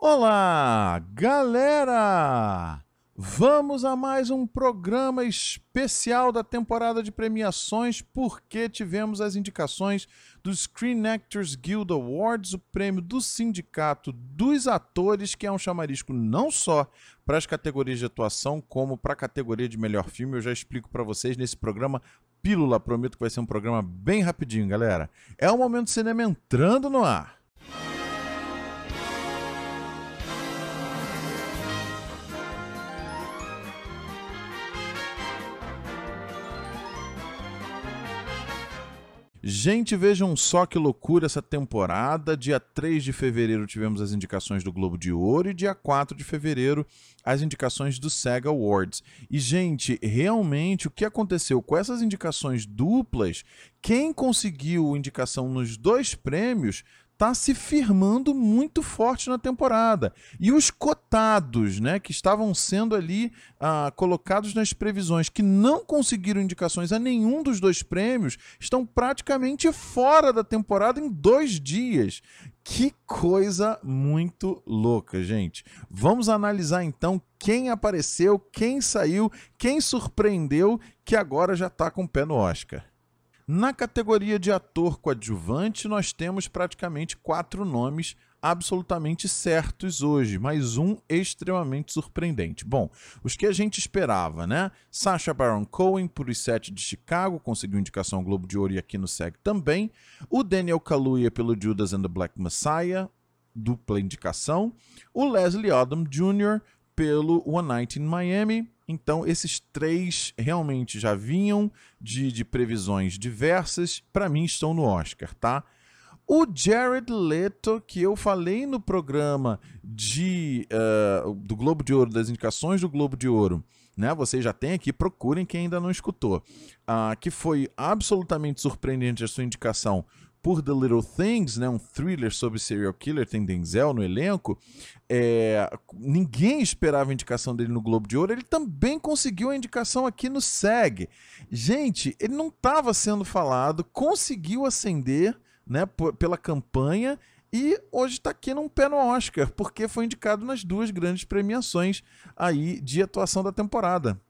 Olá, galera! Vamos a mais um programa especial da temporada de premiações, porque tivemos as indicações do Screen Actors Guild Awards, o prêmio do Sindicato dos Atores, que é um chamarisco não só para as categorias de atuação, como para a categoria de melhor filme. Eu já explico para vocês nesse programa Pílula. Prometo que vai ser um programa bem rapidinho, galera. É o Momento Cinema entrando no ar. Gente, vejam só que loucura essa temporada. Dia 3 de fevereiro tivemos as indicações do Globo de Ouro e dia 4 de fevereiro as indicações do SEG Awards. E, gente, realmente o que aconteceu com essas indicações duplas, quem conseguiu indicação nos dois prêmios está se firmando muito forte na temporada. E os cotados, né, que estavam sendo ali ah, colocados nas previsões, que não conseguiram indicações a nenhum dos dois prêmios, estão praticamente fora da temporada em dois dias. Que coisa muito louca, gente. Vamos analisar então quem apareceu, quem saiu, quem surpreendeu, que agora já está com o pé no Oscar. Na categoria de ator coadjuvante, nós temos praticamente quatro nomes absolutamente certos hoje, mas um extremamente surpreendente. Bom, os que a gente esperava, né? Sacha Baron Cohen por Os Sete de Chicago, conseguiu indicação ao Globo de Ouro e aqui no SEG também. O Daniel Kaluuya pelo Judas and the Black Messiah, dupla indicação. O Leslie Odom Jr. pelo One Night in Miami, então, esses três realmente já vinham de, de previsões diversas, para mim estão no Oscar, tá? O Jared Leto, que eu falei no programa de, uh, do Globo de Ouro, das indicações do Globo de Ouro, né? Vocês já têm aqui, procurem quem ainda não escutou. Uh, que foi absolutamente surpreendente a sua indicação por The Little Things, né, um thriller sobre serial killer, tem Denzel no elenco, é, ninguém esperava a indicação dele no Globo de Ouro, ele também conseguiu a indicação aqui no SEG. Gente, ele não estava sendo falado, conseguiu ascender né, pela campanha e hoje está aqui num pé no Oscar, porque foi indicado nas duas grandes premiações aí de atuação da temporada.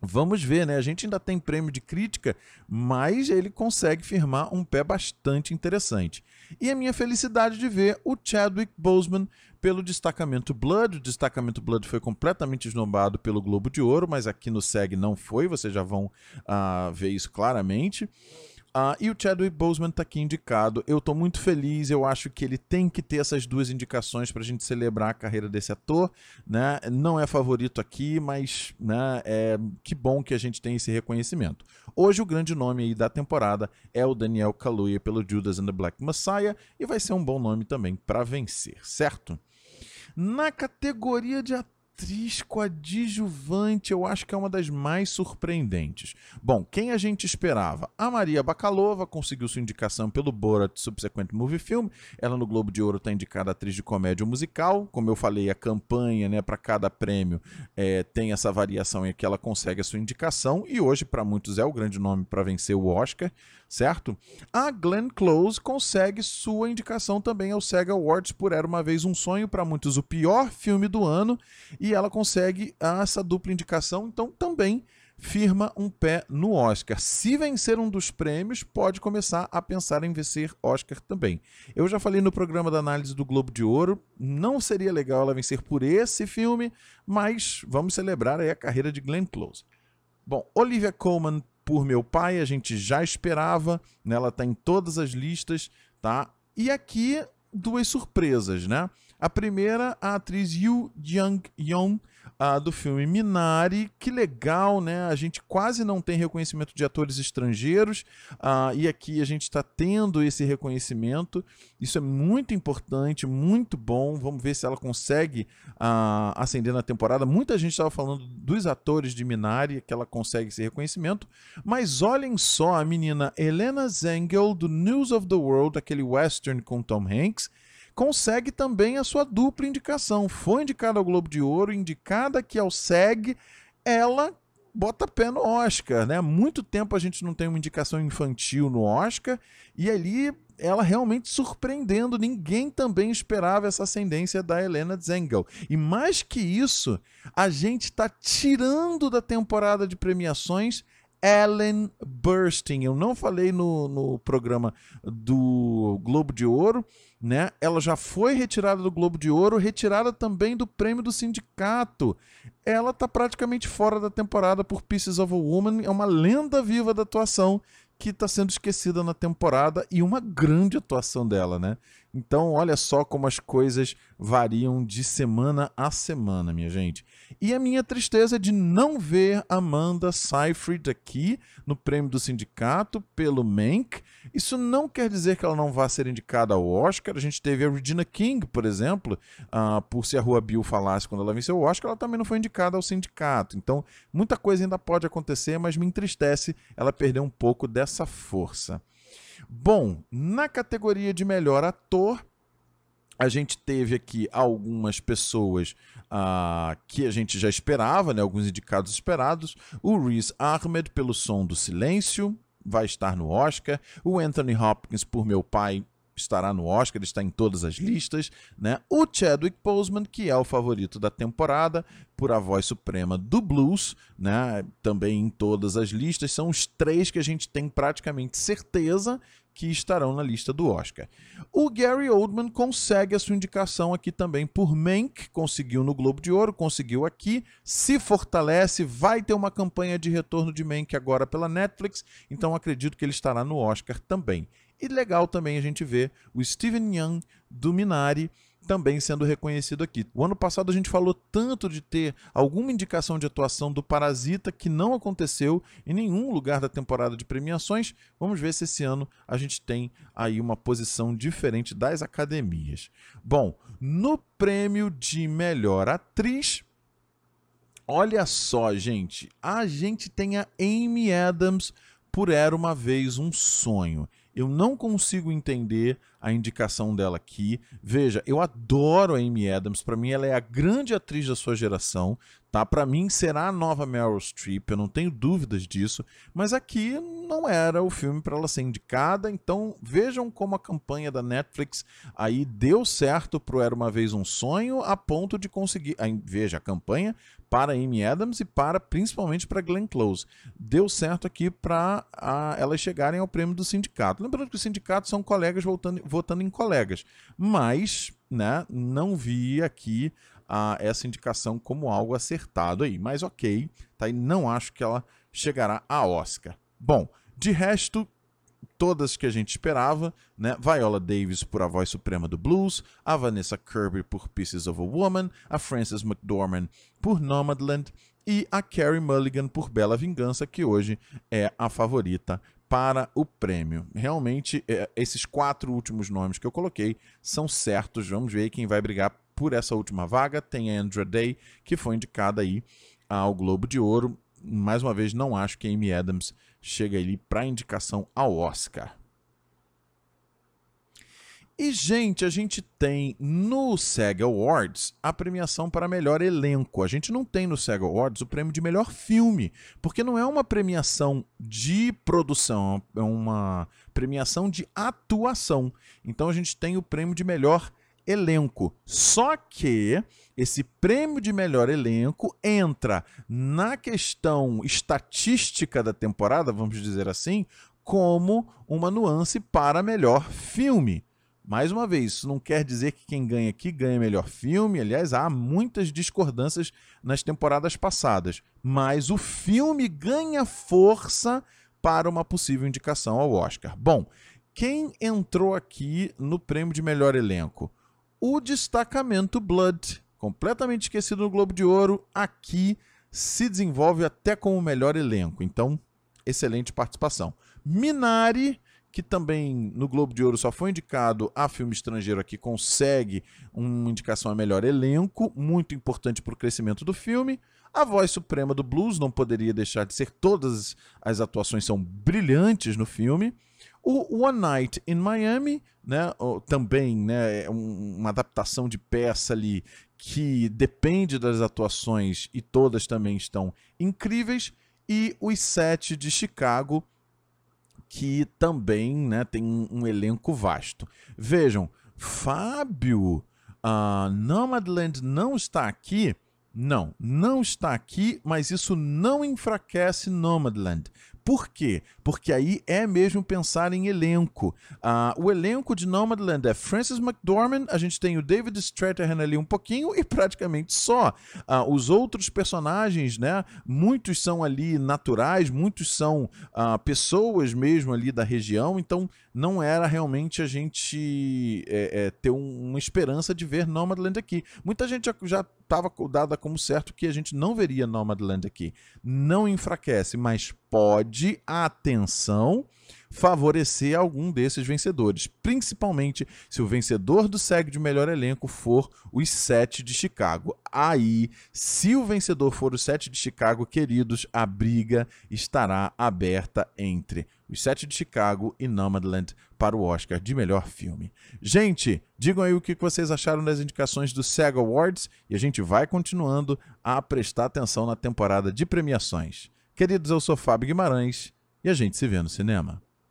Vamos ver, né? A gente ainda tem prêmio de crítica, mas ele consegue firmar um pé bastante interessante. E a minha felicidade de ver o Chadwick Boseman pelo destacamento Blood. O destacamento Blood foi completamente esnobado pelo Globo de Ouro, mas aqui no SEG não foi, vocês já vão uh, ver isso claramente. Uh, e o Chadwick Boseman está aqui indicado. Eu estou muito feliz, eu acho que ele tem que ter essas duas indicações para a gente celebrar a carreira desse ator. Né? Não é favorito aqui, mas né, é, que bom que a gente tem esse reconhecimento. Hoje o grande nome da temporada é o Daniel Kaluuya pelo Judas and the Black Messiah e vai ser um bom nome também para vencer, certo? Na categoria de ator atriz coadjuvante, eu acho que é uma das mais surpreendentes. Bom, quem a gente esperava? A Maria Bakalova conseguiu sua indicação pelo Borat Subsequent Movie Film. Ela no Globo de Ouro está indicada atriz de comédia musical. Como eu falei, a campanha né, para cada prêmio é, tem essa variação em que ela consegue a sua indicação. E hoje, para muitos, é o grande nome para vencer o Oscar certo? A Glenn Close consegue sua indicação também ao SEGA Awards por Era Uma Vez Um Sonho, para muitos o pior filme do ano, e ela consegue essa dupla indicação, então também firma um pé no Oscar. Se vencer um dos prêmios, pode começar a pensar em vencer Oscar também. Eu já falei no programa da análise do Globo de Ouro, não seria legal ela vencer por esse filme, mas vamos celebrar aí a carreira de Glenn Close. Bom, Olivia Colman por meu pai, a gente já esperava, né? ela está em todas as listas, tá? E aqui duas surpresas, né? A primeira, a atriz Yu Jung-yeon, uh, do filme Minari. Que legal, né? A gente quase não tem reconhecimento de atores estrangeiros uh, e aqui a gente está tendo esse reconhecimento. Isso é muito importante, muito bom. Vamos ver se ela consegue ascender na temporada. Muita gente estava falando dos atores de Minari, que ela consegue esse reconhecimento. Mas olhem só a menina Helena Zengel, do News of the World, aquele western com Tom Hanks consegue também a sua dupla indicação. Foi indicada ao Globo de Ouro, indicada aqui ao SEG, ela bota pé no Oscar, né? Há muito tempo a gente não tem uma indicação infantil no Oscar e ali ela realmente surpreendendo. Ninguém também esperava essa ascendência da Helena Zengel. E mais que isso, a gente está tirando da temporada de premiações Ellen Burstyn. Eu não falei no, no programa do Globo de Ouro, né? Ela já foi retirada do Globo de Ouro, retirada também do prêmio do sindicato. Ela está praticamente fora da temporada por Pieces of a Woman, é uma lenda viva da atuação que está sendo esquecida na temporada e uma grande atuação dela, né? Então, olha só como as coisas variam de semana a semana, minha gente. E a minha tristeza é de não ver Amanda Seyfried aqui no prêmio do sindicato pelo Mank. Isso não quer dizer que ela não vá ser indicada ao Oscar. A gente teve a Regina King, por exemplo, uh, por se a Rua Bill falasse quando ela venceu o Oscar, ela também não foi indicada ao sindicato. Então, muita coisa ainda pode acontecer, mas me entristece ela perder um pouco dessa força. Bom, na categoria de melhor ator, a gente teve aqui algumas pessoas uh, que a gente já esperava, né? alguns indicados esperados. O Reese Ahmed pelo Som do Silêncio vai estar no Oscar. O Anthony Hopkins por Meu Pai estará no Oscar, ele está em todas as listas, né? O Chadwick Boseman, que é o favorito da temporada, por a voz suprema do blues, né? Também em todas as listas, são os três que a gente tem praticamente certeza que estarão na lista do Oscar. O Gary Oldman consegue a sua indicação aqui também por Mank, conseguiu no Globo de Ouro, conseguiu aqui, se fortalece, vai ter uma campanha de retorno de Mank agora pela Netflix, então acredito que ele estará no Oscar também. E legal também a gente ver o Steven Yeun do Minari também sendo reconhecido aqui. O ano passado a gente falou tanto de ter alguma indicação de atuação do Parasita que não aconteceu em nenhum lugar da temporada de premiações. Vamos ver se esse ano a gente tem aí uma posição diferente das academias. Bom, no prêmio de melhor atriz, olha só, gente, a gente tem a Amy Adams por Era uma vez um sonho. Eu não consigo entender a indicação dela aqui. Veja, eu adoro a Amy Adams. Para mim, ela é a grande atriz da sua geração. Tá? Para mim, será a nova Meryl Streep. Eu não tenho dúvidas disso. Mas aqui não era o filme para ela ser indicada. Então, vejam como a campanha da Netflix aí deu certo pro Era uma Vez um Sonho, a ponto de conseguir. Aí, veja, a campanha para Amy Adams e para principalmente para Glenn Close. Deu certo aqui para elas chegarem ao prêmio do sindicato. Lembrando que os sindicatos são colegas votando, votando em colegas, mas né, não vi aqui a, essa indicação como algo acertado aí. Mas ok, tá? Não acho que ela chegará a Oscar. Bom, de resto, todas que a gente esperava, né? Viola Davis por A Voz Suprema do Blues, a Vanessa Kirby por Pieces of a Woman, a Frances McDormand por Nomadland e a Carrie Mulligan por Bela Vingança, que hoje é a favorita para o prêmio. Realmente, é, esses quatro últimos nomes que eu coloquei são certos. Vamos ver quem vai brigar por essa última vaga. Tem a Day, que foi indicada aí ao Globo de Ouro mais uma vez, não acho que Amy Adams chega ali para indicação ao Oscar. E, gente, a gente tem no SEG Awards a premiação para melhor elenco. A gente não tem no SEG Awards o prêmio de melhor filme, porque não é uma premiação de produção, é uma premiação de atuação. Então a gente tem o prêmio de melhor elenco. Só que esse prêmio de melhor elenco entra na questão estatística da temporada, vamos dizer assim, como uma nuance para melhor filme. Mais uma vez, isso não quer dizer que quem ganha aqui ganha melhor filme. Aliás, há muitas discordâncias nas temporadas passadas. Mas o filme ganha força para uma possível indicação ao Oscar. Bom, quem entrou aqui no prêmio de melhor elenco? o destacamento Blood, completamente esquecido no Globo de Ouro, aqui se desenvolve até com o melhor elenco. Então, excelente participação. Minari, que também no Globo de Ouro só foi indicado a filme estrangeiro aqui, consegue uma indicação a melhor elenco, muito importante para o crescimento do filme. A voz suprema do blues não poderia deixar de ser, todas as atuações são brilhantes no filme. O One Night in Miami, né, também né, é uma adaptação de peça ali que depende das atuações e todas também estão incríveis. e Os Sete de Chicago, que também né, tem um elenco vasto. Vejam, Fábio, uh, Nomadland não está aqui. Não, não está aqui, mas isso não enfraquece Nomadland. Por quê? Porque aí é mesmo pensar em elenco. Uh, o elenco de Nomadland é Francis McDormand, a gente tem o David Strathairn ali um pouquinho e praticamente só. Uh, os outros personagens, né? Muitos são ali naturais, muitos são uh, pessoas mesmo ali da região, então não era realmente a gente é, é, ter um, uma esperança de ver Nomadland aqui. Muita gente já estava dada como certo que a gente não veria Nomadland aqui. Não enfraquece, mas pode, atenção, favorecer algum desses vencedores, principalmente se o vencedor do SEG de melhor elenco for os sete de Chicago. Aí, se o vencedor for os sete de Chicago, queridos, a briga estará aberta entre os Sete de Chicago e Nomadland para o Oscar de melhor filme. Gente, digam aí o que vocês acharam das indicações do SEG Awards e a gente vai continuando a prestar atenção na temporada de premiações. Queridos, eu sou Fábio Guimarães e a gente se vê no cinema.